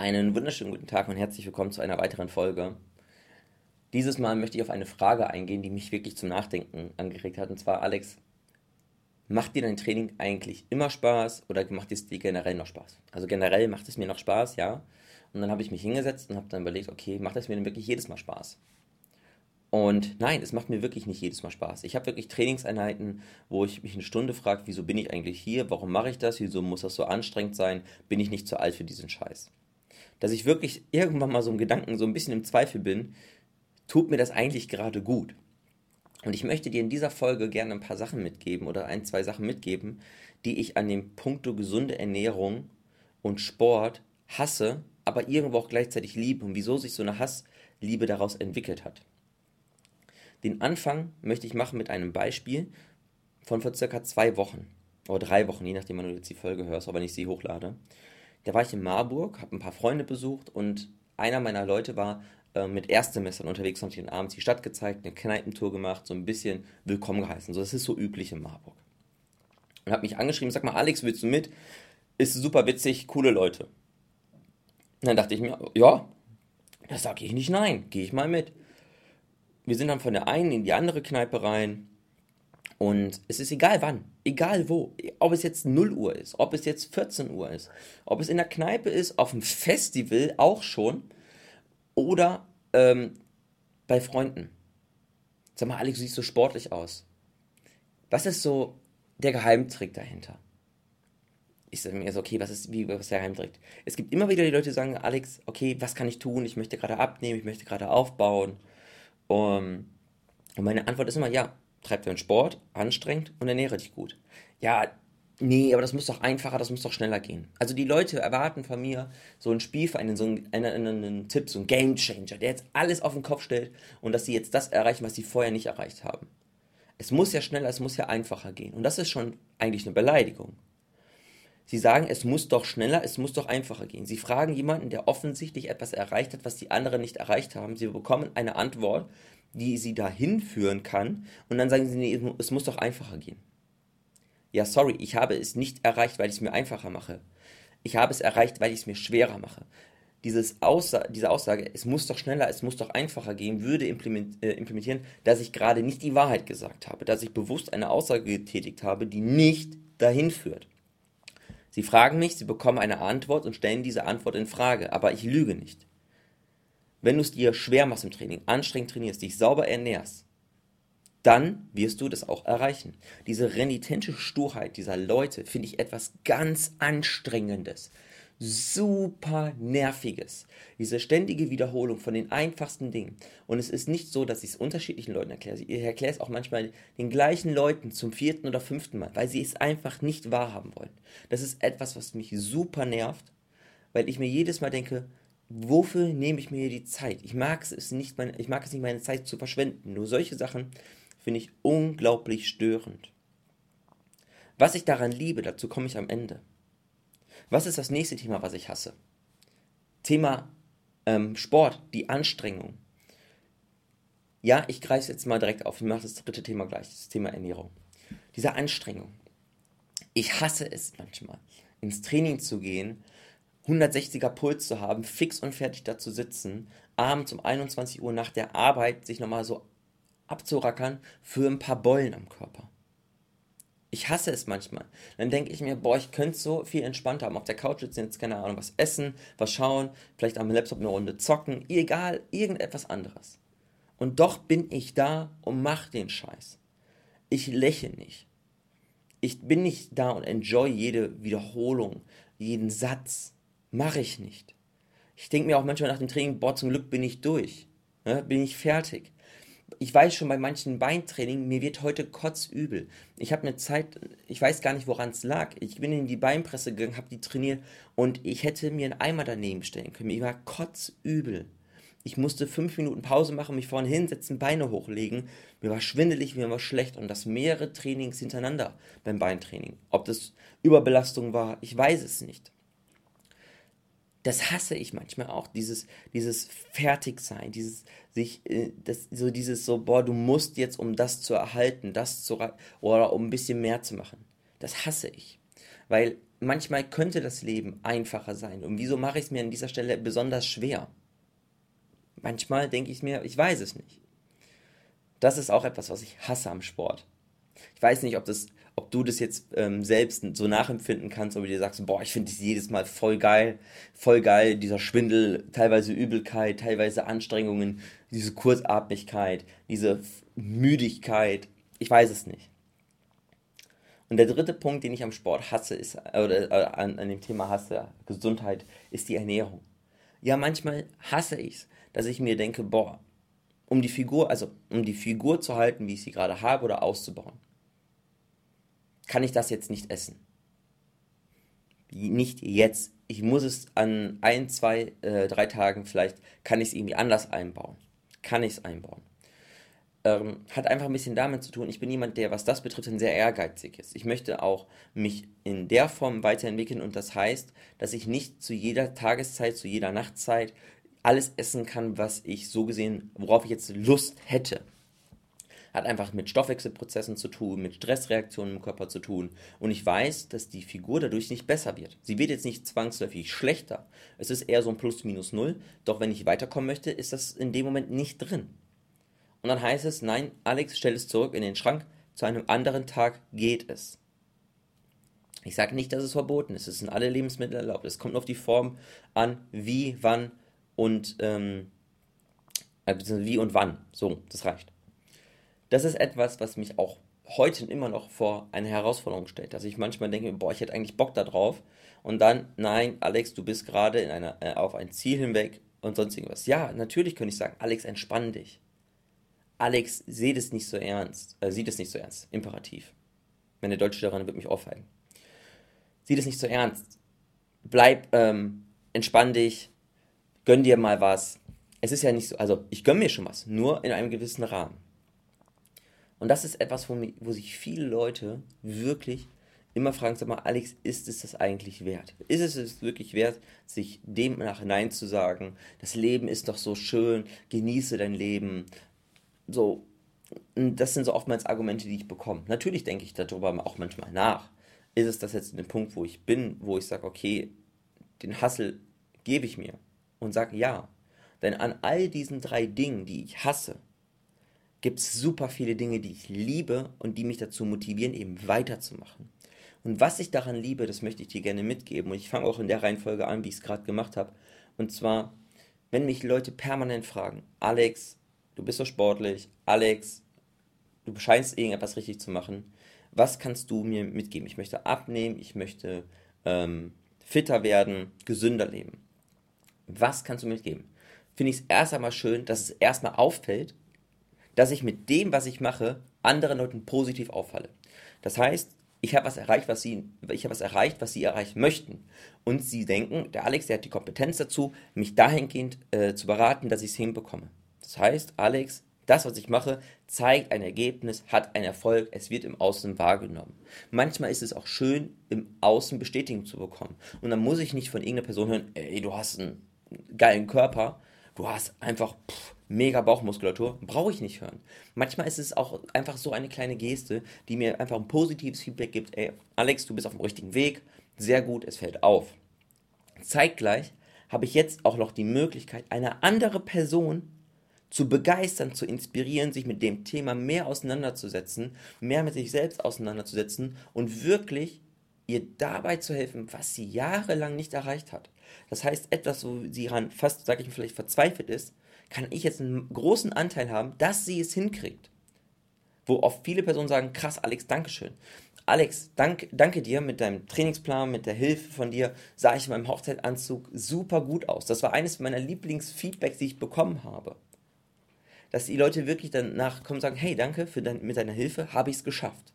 Einen wunderschönen guten Tag und herzlich willkommen zu einer weiteren Folge. Dieses Mal möchte ich auf eine Frage eingehen, die mich wirklich zum Nachdenken angeregt hat. Und zwar, Alex, macht dir dein Training eigentlich immer Spaß oder macht es dir generell noch Spaß? Also generell macht es mir noch Spaß, ja. Und dann habe ich mich hingesetzt und habe dann überlegt, okay, macht es mir denn wirklich jedes Mal Spaß? Und nein, es macht mir wirklich nicht jedes Mal Spaß. Ich habe wirklich Trainingseinheiten, wo ich mich eine Stunde frage, wieso bin ich eigentlich hier? Warum mache ich das? Wieso muss das so anstrengend sein? Bin ich nicht zu alt für diesen Scheiß? Dass ich wirklich irgendwann mal so im Gedanken so ein bisschen im Zweifel bin, tut mir das eigentlich gerade gut? Und ich möchte dir in dieser Folge gerne ein paar Sachen mitgeben oder ein, zwei Sachen mitgeben, die ich an dem Punkto gesunde Ernährung und Sport hasse, aber irgendwo auch gleichzeitig liebe und wieso sich so eine Hassliebe daraus entwickelt hat. Den Anfang möchte ich machen mit einem Beispiel von vor circa zwei Wochen oder drei Wochen, je nachdem, wann du jetzt die Folge hörst, aber wenn ich sie hochlade. Da war ich in Marburg, habe ein paar Freunde besucht und einer meiner Leute war äh, mit Erstsemestern unterwegs und hat ihnen abends die Stadt gezeigt, eine Kneipentour gemacht, so ein bisschen willkommen geheißen. So, das ist so üblich in Marburg. Und hat mich angeschrieben, sag mal, Alex, willst du mit? Ist super witzig, coole Leute. Und dann dachte ich mir, ja, da sage ich nicht nein, gehe ich mal mit wir sind dann von der einen in die andere Kneipe rein. Und es ist egal wann, egal wo, ob es jetzt 0 Uhr ist, ob es jetzt 14 Uhr ist, ob es in der Kneipe ist, auf dem Festival auch schon oder ähm, bei Freunden. Sag mal, Alex, du siehst so sportlich aus. Was ist so der Geheimtrick dahinter? Ich sage mir so, okay, was ist, wie, was ist der Geheimtrick? Es gibt immer wieder die Leute, die sagen, Alex, okay, was kann ich tun? Ich möchte gerade abnehmen, ich möchte gerade aufbauen. Um, und meine Antwort ist immer, ja, treib deinen Sport, anstrengend und ernähre dich gut. Ja, nee, aber das muss doch einfacher, das muss doch schneller gehen. Also die Leute erwarten von mir so einen Spielverein, so einen, einen, einen Tipp, so einen Game Changer, der jetzt alles auf den Kopf stellt und dass sie jetzt das erreichen, was sie vorher nicht erreicht haben. Es muss ja schneller, es muss ja einfacher gehen. Und das ist schon eigentlich eine Beleidigung. Sie sagen, es muss doch schneller, es muss doch einfacher gehen. Sie fragen jemanden, der offensichtlich etwas erreicht hat, was die anderen nicht erreicht haben. Sie bekommen eine Antwort, die sie dahin führen kann. Und dann sagen sie, nee, es muss doch einfacher gehen. Ja, sorry, ich habe es nicht erreicht, weil ich es mir einfacher mache. Ich habe es erreicht, weil ich es mir schwerer mache. Dieses Aussa diese Aussage, es muss doch schneller, es muss doch einfacher gehen, würde äh, implementieren, dass ich gerade nicht die Wahrheit gesagt habe, dass ich bewusst eine Aussage getätigt habe, die nicht dahin führt. Sie fragen mich, Sie bekommen eine Antwort und stellen diese Antwort in Frage, aber ich lüge nicht. Wenn du es dir schwer machst im Training, anstrengend trainierst, dich sauber ernährst, dann wirst du das auch erreichen. Diese renitente Sturheit dieser Leute finde ich etwas ganz Anstrengendes super nerviges. Diese ständige Wiederholung von den einfachsten Dingen. Und es ist nicht so, dass ich es unterschiedlichen Leuten erkläre. Ich erkläre es auch manchmal den gleichen Leuten zum vierten oder fünften Mal, weil sie es einfach nicht wahrhaben wollen. Das ist etwas, was mich super nervt, weil ich mir jedes Mal denke, wofür nehme ich mir die Zeit? Ich mag es nicht, meine, ich mag es nicht, meine Zeit zu verschwenden. Nur solche Sachen finde ich unglaublich störend. Was ich daran liebe, dazu komme ich am Ende. Was ist das nächste Thema, was ich hasse? Thema ähm, Sport, die Anstrengung. Ja, ich greife jetzt mal direkt auf. Ich mache das dritte Thema gleich, das Thema Ernährung. Diese Anstrengung. Ich hasse es manchmal, ins Training zu gehen, 160er Puls zu haben, fix und fertig da zu sitzen, abends um 21 Uhr nach der Arbeit sich nochmal so abzurackern für ein paar Beulen am Körper. Ich hasse es manchmal. Dann denke ich mir, boah, ich könnte so viel entspannter haben. Auf der Couch sitzen, jetzt keine Ahnung, was essen, was schauen, vielleicht am Laptop eine Runde zocken, egal, irgendetwas anderes. Und doch bin ich da und mach den Scheiß. Ich lächle nicht. Ich bin nicht da und enjoy jede Wiederholung, jeden Satz. Mache ich nicht. Ich denke mir auch manchmal nach dem Training, boah, zum Glück bin ich durch. Ne? Bin ich fertig ich weiß schon bei manchen Beintraining, mir wird heute kotzübel. Ich habe eine Zeit, ich weiß gar nicht, woran es lag. Ich bin in die Beinpresse gegangen, habe die trainiert und ich hätte mir einen Eimer daneben stellen können. Mir war kotzübel. Ich musste fünf Minuten Pause machen, mich vorne hinsetzen, Beine hochlegen. Mir war schwindelig, mir war schlecht und das mehrere Trainings hintereinander beim Beintraining. Ob das Überbelastung war, ich weiß es nicht das hasse ich manchmal auch, dieses, dieses Fertigsein, dieses sich, äh, das, so dieses so, boah, du musst jetzt, um das zu erhalten, das zu oder um ein bisschen mehr zu machen. Das hasse ich. Weil manchmal könnte das Leben einfacher sein. Und wieso mache ich es mir an dieser Stelle besonders schwer? Manchmal denke ich mir, ich weiß es nicht. Das ist auch etwas, was ich hasse am Sport. Ich weiß nicht, ob, das, ob du das jetzt ähm, selbst so nachempfinden kannst, ob du dir sagst, boah, ich finde das jedes Mal voll geil, voll geil, dieser Schwindel, teilweise Übelkeit, teilweise Anstrengungen, diese Kurzatmigkeit, diese Müdigkeit, ich weiß es nicht. Und der dritte Punkt, den ich am Sport hasse, ist, oder äh, an, an dem Thema hasse, Gesundheit, ist die Ernährung. Ja, manchmal hasse ich es, dass ich mir denke, boah, um die Figur, also um die Figur zu halten, wie ich sie gerade habe oder auszubauen, kann ich das jetzt nicht essen. Nicht jetzt. Ich muss es an ein, zwei, äh, drei Tagen vielleicht, kann ich es irgendwie anders einbauen. Kann ich es einbauen ähm, hat einfach ein bisschen damit zu tun, ich bin jemand, der, was das betrifft, ein sehr ehrgeizig ist. Ich möchte auch mich in der Form weiterentwickeln und das heißt, dass ich nicht zu jeder Tageszeit, zu jeder Nachtzeit alles essen kann, was ich so gesehen, worauf ich jetzt Lust hätte. Hat einfach mit Stoffwechselprozessen zu tun, mit Stressreaktionen im Körper zu tun. Und ich weiß, dass die Figur dadurch nicht besser wird. Sie wird jetzt nicht zwangsläufig schlechter. Es ist eher so ein Plus minus null. Doch wenn ich weiterkommen möchte, ist das in dem Moment nicht drin. Und dann heißt es, nein, Alex, stell es zurück in den Schrank, zu einem anderen Tag geht es. Ich sage nicht, dass es verboten ist, es sind alle Lebensmittel erlaubt. Es kommt auf die Form an, wie, wann und ähm, äh, wie und wann. So, das reicht. Das ist etwas, was mich auch heute immer noch vor eine Herausforderung stellt, dass ich manchmal denke, boah, ich hätte eigentlich Bock da drauf und dann, nein, Alex, du bist gerade in einer, äh, auf ein Ziel hinweg und sonst irgendwas. Ja, natürlich könnte ich sagen, Alex, entspann dich. Alex seht es nicht so ernst, äh, sieht es nicht so ernst, imperativ. Meine deutsche Lehrerin wird mich aufhalten. Sieht es nicht so ernst. Bleib, ähm, entspann dich, gönn dir mal was. Es ist ja nicht so, also ich gönn mir schon was, nur in einem gewissen Rahmen. Und das ist etwas, wo, wo sich viele Leute wirklich immer fragen, sag mal, Alex, ist es das eigentlich wert? Ist es es wirklich wert, sich dem nach Nein zu sagen? Das Leben ist doch so schön, genieße dein Leben, so, das sind so oftmals Argumente, die ich bekomme. Natürlich denke ich darüber auch manchmal nach. Ist es das jetzt in dem Punkt, wo ich bin, wo ich sage, okay, den Hassel gebe ich mir und sage ja. Denn an all diesen drei Dingen, die ich hasse, gibt es super viele Dinge, die ich liebe und die mich dazu motivieren, eben weiterzumachen. Und was ich daran liebe, das möchte ich dir gerne mitgeben. Und ich fange auch in der Reihenfolge an, wie ich es gerade gemacht habe. Und zwar, wenn mich Leute permanent fragen, Alex, du bist so sportlich, Alex, du scheinst irgendetwas richtig zu machen. Was kannst du mir mitgeben? Ich möchte abnehmen, ich möchte ähm, fitter werden, gesünder leben. Was kannst du mir mitgeben? Finde ich es erst einmal schön, dass es erstmal auffällt, dass ich mit dem, was ich mache, anderen Leuten positiv auffalle. Das heißt, ich habe was erreicht, was sie, ich habe was erreicht, was sie erreichen möchten. Und sie denken, der Alex, der hat die Kompetenz dazu, mich dahingehend äh, zu beraten, dass ich es hinbekomme. Das heißt, Alex, das, was ich mache, zeigt ein Ergebnis, hat einen Erfolg, es wird im Außen wahrgenommen. Manchmal ist es auch schön, im Außen Bestätigung zu bekommen. Und dann muss ich nicht von irgendeiner Person hören, ey, du hast einen geilen Körper, du hast einfach pff, mega Bauchmuskulatur, brauche ich nicht hören. Manchmal ist es auch einfach so eine kleine Geste, die mir einfach ein positives Feedback gibt, ey, Alex, du bist auf dem richtigen Weg, sehr gut, es fällt auf. Zeitgleich habe ich jetzt auch noch die Möglichkeit, eine andere Person zu begeistern, zu inspirieren, sich mit dem Thema mehr auseinanderzusetzen, mehr mit sich selbst auseinanderzusetzen und wirklich ihr dabei zu helfen, was sie jahrelang nicht erreicht hat. Das heißt, etwas, wo sie ran fast, sage ich mal, vielleicht verzweifelt ist, kann ich jetzt einen großen Anteil haben, dass sie es hinkriegt. Wo oft viele Personen sagen, krass, Alex, Dankeschön. Alex, dank, danke dir mit deinem Trainingsplan, mit der Hilfe von dir, sah ich in meinem Hochzeitanzug super gut aus. Das war eines meiner Lieblingsfeedbacks, die ich bekommen habe dass die Leute wirklich danach kommen und sagen, hey, danke für dein, mit deiner Hilfe, habe ich es geschafft.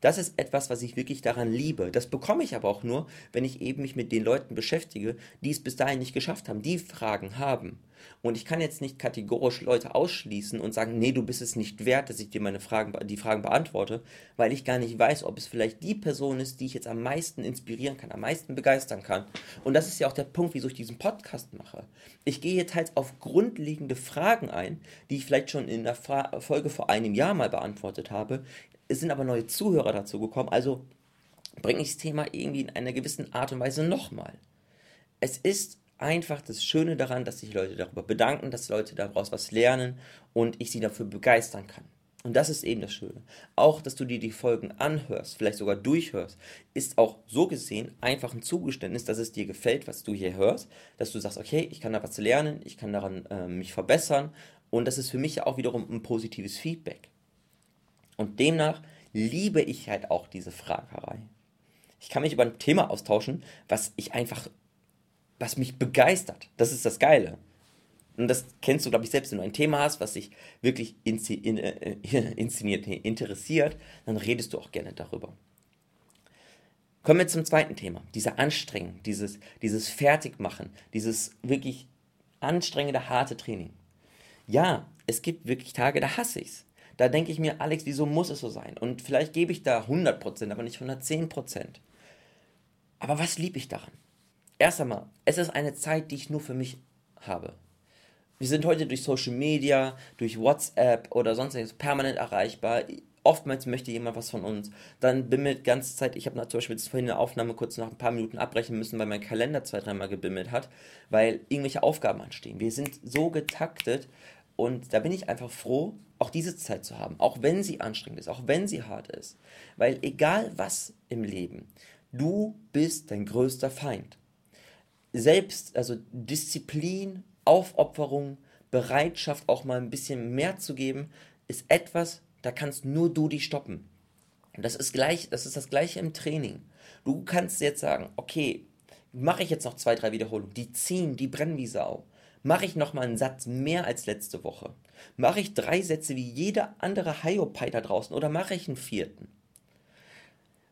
Das ist etwas, was ich wirklich daran liebe. Das bekomme ich aber auch nur, wenn ich eben mich mit den Leuten beschäftige, die es bis dahin nicht geschafft haben, die Fragen haben. Und ich kann jetzt nicht kategorisch Leute ausschließen und sagen, nee, du bist es nicht wert, dass ich dir meine Fragen, die Fragen beantworte, weil ich gar nicht weiß, ob es vielleicht die Person ist, die ich jetzt am meisten inspirieren kann, am meisten begeistern kann. Und das ist ja auch der Punkt, wieso ich diesen Podcast mache. Ich gehe jetzt halt auf grundlegende Fragen ein, die ich vielleicht schon in der Folge vor einem Jahr mal beantwortet habe. Es sind aber neue Zuhörer dazu gekommen, also bringe ich das Thema irgendwie in einer gewissen Art und Weise nochmal. Es ist einfach das Schöne daran, dass sich Leute darüber bedanken, dass Leute daraus was lernen und ich sie dafür begeistern kann. Und das ist eben das Schöne. Auch, dass du dir die Folgen anhörst, vielleicht sogar durchhörst, ist auch so gesehen einfach ein Zugeständnis, dass es dir gefällt, was du hier hörst, dass du sagst, okay, ich kann da was lernen, ich kann daran äh, mich verbessern und das ist für mich ja auch wiederum ein positives Feedback. Und demnach liebe ich halt auch diese Fragerei. Ich kann mich über ein Thema austauschen, was ich einfach, was mich begeistert. Das ist das Geile. Und das kennst du, glaube ich, selbst, wenn du ein Thema hast, was dich wirklich äh, inszeniert, interessiert, dann redest du auch gerne darüber. Kommen wir zum zweiten Thema. Dieser Anstrengung, dieses, dieses Fertigmachen, dieses wirklich anstrengende, harte Training. Ja, es gibt wirklich Tage, da hasse ich es. Da denke ich mir, Alex, wieso muss es so sein? Und vielleicht gebe ich da 100%, aber nicht 110%. Aber was liebe ich daran? Erst einmal, es ist eine Zeit, die ich nur für mich habe. Wir sind heute durch Social Media, durch WhatsApp oder sonstiges permanent erreichbar. Oftmals möchte jemand was von uns. Dann bimmelt ganze Zeit, ich habe zum Beispiel vorhin eine Aufnahme kurz nach ein paar Minuten abbrechen müssen, weil mein Kalender zwei, dreimal gebimmelt hat, weil irgendwelche Aufgaben anstehen. Wir sind so getaktet und da bin ich einfach froh, auch diese Zeit zu haben, auch wenn sie anstrengend ist, auch wenn sie hart ist. Weil egal was im Leben, du bist dein größter Feind. Selbst, also Disziplin Aufopferung, Bereitschaft, auch mal ein bisschen mehr zu geben, ist etwas, da kannst nur du dich stoppen. das ist gleich, das ist das gleiche im Training. Du kannst jetzt sagen, okay, mache ich jetzt noch zwei, drei Wiederholungen, die ziehen, die brennen wie Sau. Mache ich noch mal einen Satz mehr als letzte Woche? Mache ich drei Sätze wie jeder andere Hyopai da draußen oder mache ich einen vierten?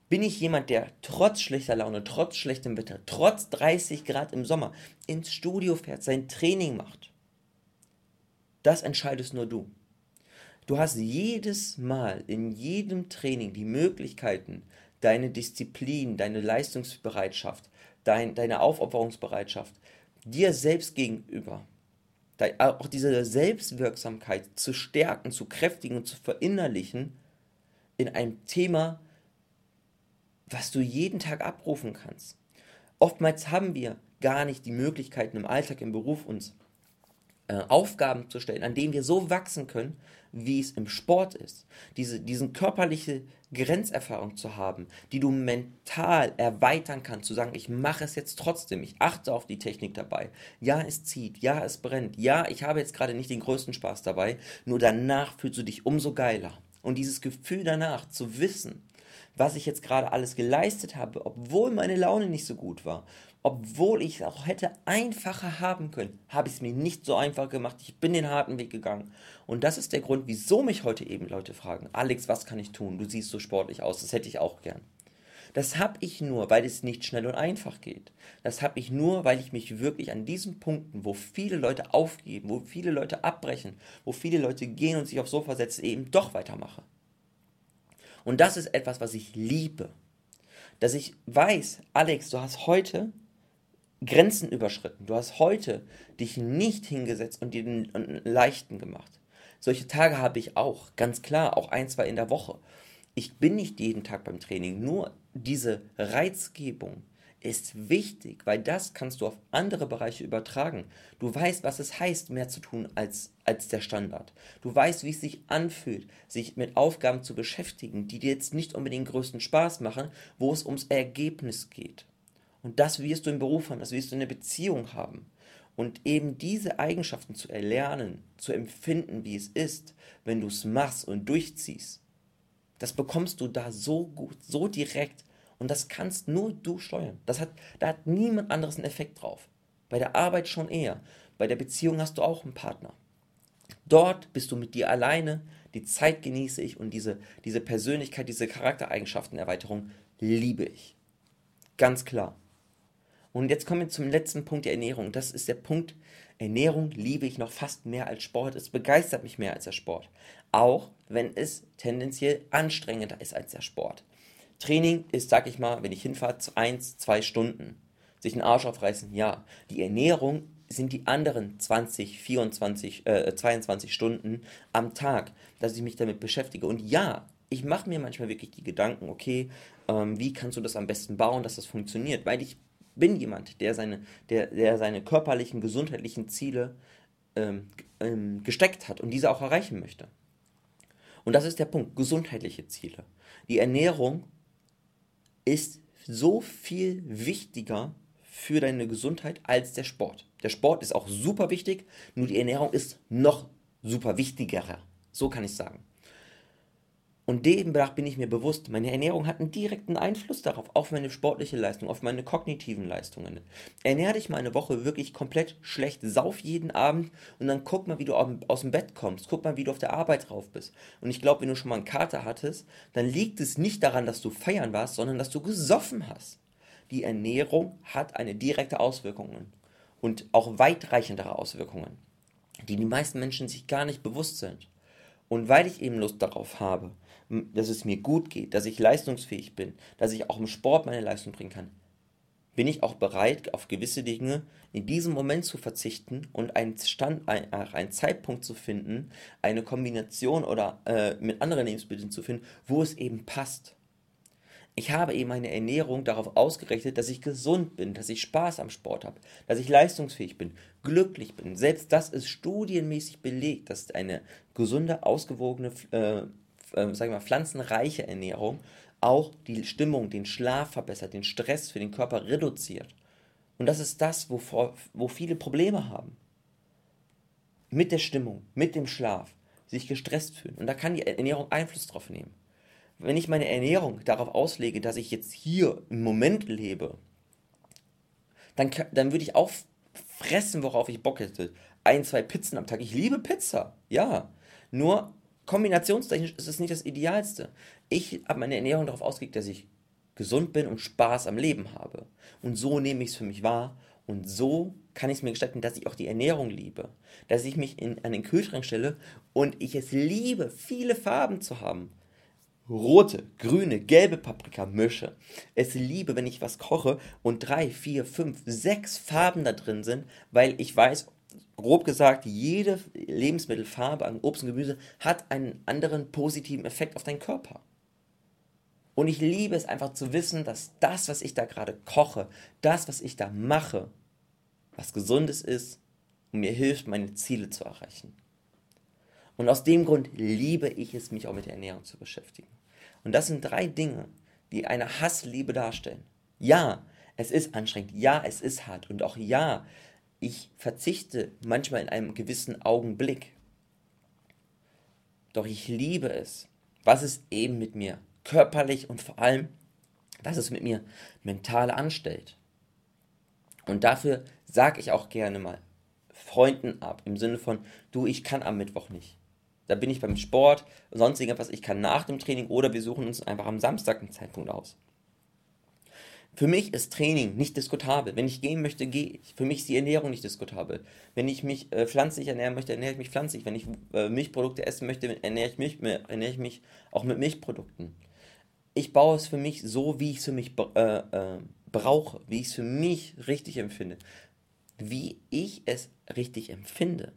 Bin ich jemand, der trotz schlechter Laune, trotz schlechtem Wetter, trotz 30 Grad im Sommer ins Studio fährt, sein Training macht? Das entscheidest nur du. Du hast jedes Mal in jedem Training die Möglichkeiten, deine Disziplin, deine Leistungsbereitschaft, dein, deine Aufopferungsbereitschaft dir selbst gegenüber, auch diese Selbstwirksamkeit zu stärken, zu kräftigen und zu verinnerlichen in einem Thema, was du jeden Tag abrufen kannst. Oftmals haben wir gar nicht die Möglichkeiten im Alltag, im Beruf uns äh, Aufgaben zu stellen, an denen wir so wachsen können, wie es im Sport ist. Diese diesen körperliche Grenzerfahrung zu haben, die du mental erweitern kannst, zu sagen, ich mache es jetzt trotzdem, ich achte auf die Technik dabei. Ja, es zieht, ja, es brennt, ja, ich habe jetzt gerade nicht den größten Spaß dabei, nur danach fühlst du dich umso geiler. Und dieses Gefühl danach zu wissen, was ich jetzt gerade alles geleistet habe, obwohl meine Laune nicht so gut war, obwohl ich es auch hätte einfacher haben können, habe ich es mir nicht so einfach gemacht. Ich bin den harten Weg gegangen. Und das ist der Grund, wieso mich heute eben Leute fragen, Alex, was kann ich tun? Du siehst so sportlich aus, das hätte ich auch gern. Das habe ich nur, weil es nicht schnell und einfach geht. Das habe ich nur, weil ich mich wirklich an diesen Punkten, wo viele Leute aufgeben, wo viele Leute abbrechen, wo viele Leute gehen und sich aufs Sofa setzen, eben doch weitermache. Und das ist etwas, was ich liebe. Dass ich weiß, Alex, du hast heute Grenzen überschritten. Du hast heute dich nicht hingesetzt und dir den Leichten gemacht. Solche Tage habe ich auch, ganz klar, auch ein, zwei in der Woche. Ich bin nicht jeden Tag beim Training, nur diese Reizgebung, ist wichtig, weil das kannst du auf andere Bereiche übertragen. Du weißt, was es heißt, mehr zu tun als, als der Standard. Du weißt, wie es sich anfühlt, sich mit Aufgaben zu beschäftigen, die dir jetzt nicht unbedingt größten Spaß machen, wo es ums Ergebnis geht. Und das wirst du im Beruf haben, das wirst du in der Beziehung haben. Und eben diese Eigenschaften zu erlernen, zu empfinden, wie es ist, wenn du es machst und durchziehst, das bekommst du da so gut, so direkt, und das kannst nur du steuern. Das hat, da hat niemand anderes einen Effekt drauf. Bei der Arbeit schon eher. Bei der Beziehung hast du auch einen Partner. Dort bist du mit dir alleine, die Zeit genieße ich und diese, diese Persönlichkeit, diese Charaktereigenschaftenerweiterung liebe ich. Ganz klar. Und jetzt kommen wir zum letzten Punkt der Ernährung. Das ist der Punkt, Ernährung liebe ich noch fast mehr als Sport. Es begeistert mich mehr als der Sport. Auch wenn es tendenziell anstrengender ist als der Sport. Training ist, sag ich mal, wenn ich hinfahre, eins, zwei Stunden. Sich einen Arsch aufreißen, ja. Die Ernährung sind die anderen 20, 24, äh, 22 Stunden am Tag, dass ich mich damit beschäftige. Und ja, ich mache mir manchmal wirklich die Gedanken, okay, ähm, wie kannst du das am besten bauen, dass das funktioniert? Weil ich bin jemand, der seine, der, der seine körperlichen, gesundheitlichen Ziele ähm, ähm, gesteckt hat und diese auch erreichen möchte. Und das ist der Punkt, gesundheitliche Ziele. Die Ernährung ist so viel wichtiger für deine Gesundheit als der Sport. Der Sport ist auch super wichtig, nur die Ernährung ist noch super wichtiger. So kann ich sagen. Und demnach bin ich mir bewusst, meine Ernährung hat einen direkten Einfluss darauf, auf meine sportliche Leistung, auf meine kognitiven Leistungen. Ernähr dich mal eine Woche wirklich komplett schlecht, sauf jeden Abend und dann guck mal, wie du aus dem Bett kommst, guck mal, wie du auf der Arbeit drauf bist. Und ich glaube, wenn du schon mal einen Kater hattest, dann liegt es nicht daran, dass du feiern warst, sondern dass du gesoffen hast. Die Ernährung hat eine direkte Auswirkung und auch weitreichendere Auswirkungen, die die meisten Menschen sich gar nicht bewusst sind. Und weil ich eben Lust darauf habe, dass es mir gut geht, dass ich leistungsfähig bin, dass ich auch im Sport meine Leistung bringen kann, bin ich auch bereit, auf gewisse Dinge in diesem Moment zu verzichten und einen, Stand, ein, einen Zeitpunkt zu finden, eine Kombination oder äh, mit anderen Lebensmitteln zu finden, wo es eben passt. Ich habe eben meine Ernährung darauf ausgerichtet, dass ich gesund bin, dass ich Spaß am Sport habe, dass ich leistungsfähig bin, glücklich bin. Selbst das ist studienmäßig belegt, dass eine gesunde, ausgewogene äh, äh, sag ich mal, pflanzenreiche Ernährung auch die Stimmung, den Schlaf verbessert, den Stress für den Körper reduziert. Und das ist das, wovor, wo viele Probleme haben. Mit der Stimmung, mit dem Schlaf, sich gestresst fühlen. Und da kann die Ernährung Einfluss drauf nehmen. Wenn ich meine Ernährung darauf auslege, dass ich jetzt hier im Moment lebe, dann, dann würde ich auch fressen, worauf ich Bock hätte. Ein, zwei Pizzen am Tag. Ich liebe Pizza, ja. Nur kombinationstechnisch ist es nicht das Idealste. Ich habe meine Ernährung darauf ausgelegt, dass ich gesund bin und Spaß am Leben habe. Und so nehme ich es für mich wahr. Und so kann ich es mir gestalten, dass ich auch die Ernährung liebe. Dass ich mich in, an den Kühlschrank stelle und ich es liebe, viele Farben zu haben. Rote, grüne, gelbe Paprika mische. Es liebe, wenn ich was koche und drei, vier, fünf, sechs Farben da drin sind, weil ich weiß, grob gesagt, jede Lebensmittelfarbe an Obst und Gemüse hat einen anderen positiven Effekt auf deinen Körper. Und ich liebe es einfach zu wissen, dass das, was ich da gerade koche, das, was ich da mache, was Gesundes ist und mir hilft, meine Ziele zu erreichen. Und aus dem Grund liebe ich es, mich auch mit der Ernährung zu beschäftigen. Und das sind drei Dinge, die eine Hassliebe darstellen. Ja, es ist anstrengend. Ja, es ist hart. Und auch ja, ich verzichte manchmal in einem gewissen Augenblick. Doch ich liebe es, was es eben mit mir körperlich und vor allem, was es mit mir mental anstellt. Und dafür sage ich auch gerne mal Freunden ab, im Sinne von, du, ich kann am Mittwoch nicht. Da bin ich beim Sport, sonst irgendwas, ich kann nach dem Training oder wir suchen uns einfach am Samstag einen Zeitpunkt aus. Für mich ist Training nicht diskutabel. Wenn ich gehen möchte, gehe ich. Für mich ist die Ernährung nicht diskutabel. Wenn ich mich äh, pflanzlich ernähren möchte, ernähre ich mich pflanzlich. Wenn ich äh, Milchprodukte essen möchte, ernähre ich, mich, ernähre ich mich auch mit Milchprodukten. Ich baue es für mich so, wie ich es für mich äh, äh, brauche, wie ich es für mich richtig empfinde. Wie ich es richtig empfinde.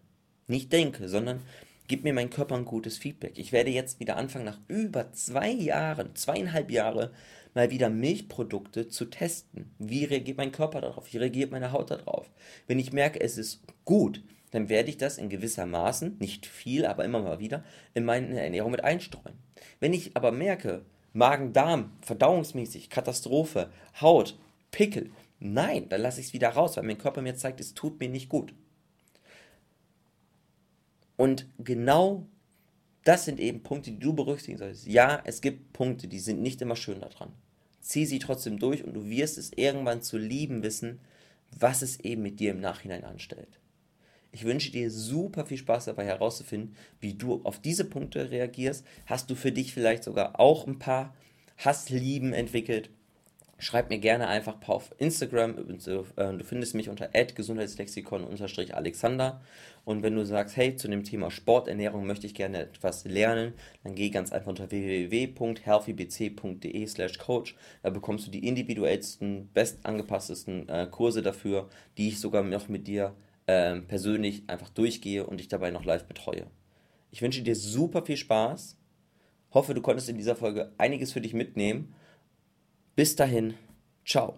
Nicht denke, sondern gib mir mein Körper ein gutes Feedback. Ich werde jetzt wieder anfangen, nach über zwei Jahren, zweieinhalb Jahre, mal wieder Milchprodukte zu testen. Wie reagiert mein Körper darauf? Wie reagiert meine Haut darauf? Wenn ich merke, es ist gut, dann werde ich das in gewisser Maßen, nicht viel, aber immer mal wieder, in meine Ernährung mit einstreuen. Wenn ich aber merke, Magen-Darm, verdauungsmäßig, Katastrophe, Haut, Pickel, nein, dann lasse ich es wieder raus, weil mein Körper mir zeigt, es tut mir nicht gut. Und genau das sind eben Punkte, die du berücksichtigen solltest. Ja, es gibt Punkte, die sind nicht immer schön daran. Zieh sie trotzdem durch und du wirst es irgendwann zu lieben wissen, was es eben mit dir im Nachhinein anstellt. Ich wünsche dir super viel Spaß dabei herauszufinden, wie du auf diese Punkte reagierst. Hast du für dich vielleicht sogar auch ein paar Hasslieben entwickelt? Schreib mir gerne einfach auf Instagram. Äh, du findest mich unter gesundheitslexikon-alexander. Und wenn du sagst, hey, zu dem Thema Sporternährung möchte ich gerne etwas lernen, dann geh ganz einfach unter www.healthybc.de slash coach. Da bekommst du die individuellsten, bestangepasstesten äh, Kurse dafür, die ich sogar noch mit dir äh, persönlich einfach durchgehe und dich dabei noch live betreue. Ich wünsche dir super viel Spaß Hoffe, du konntest in dieser Folge einiges für dich mitnehmen. Bis dahin, ciao.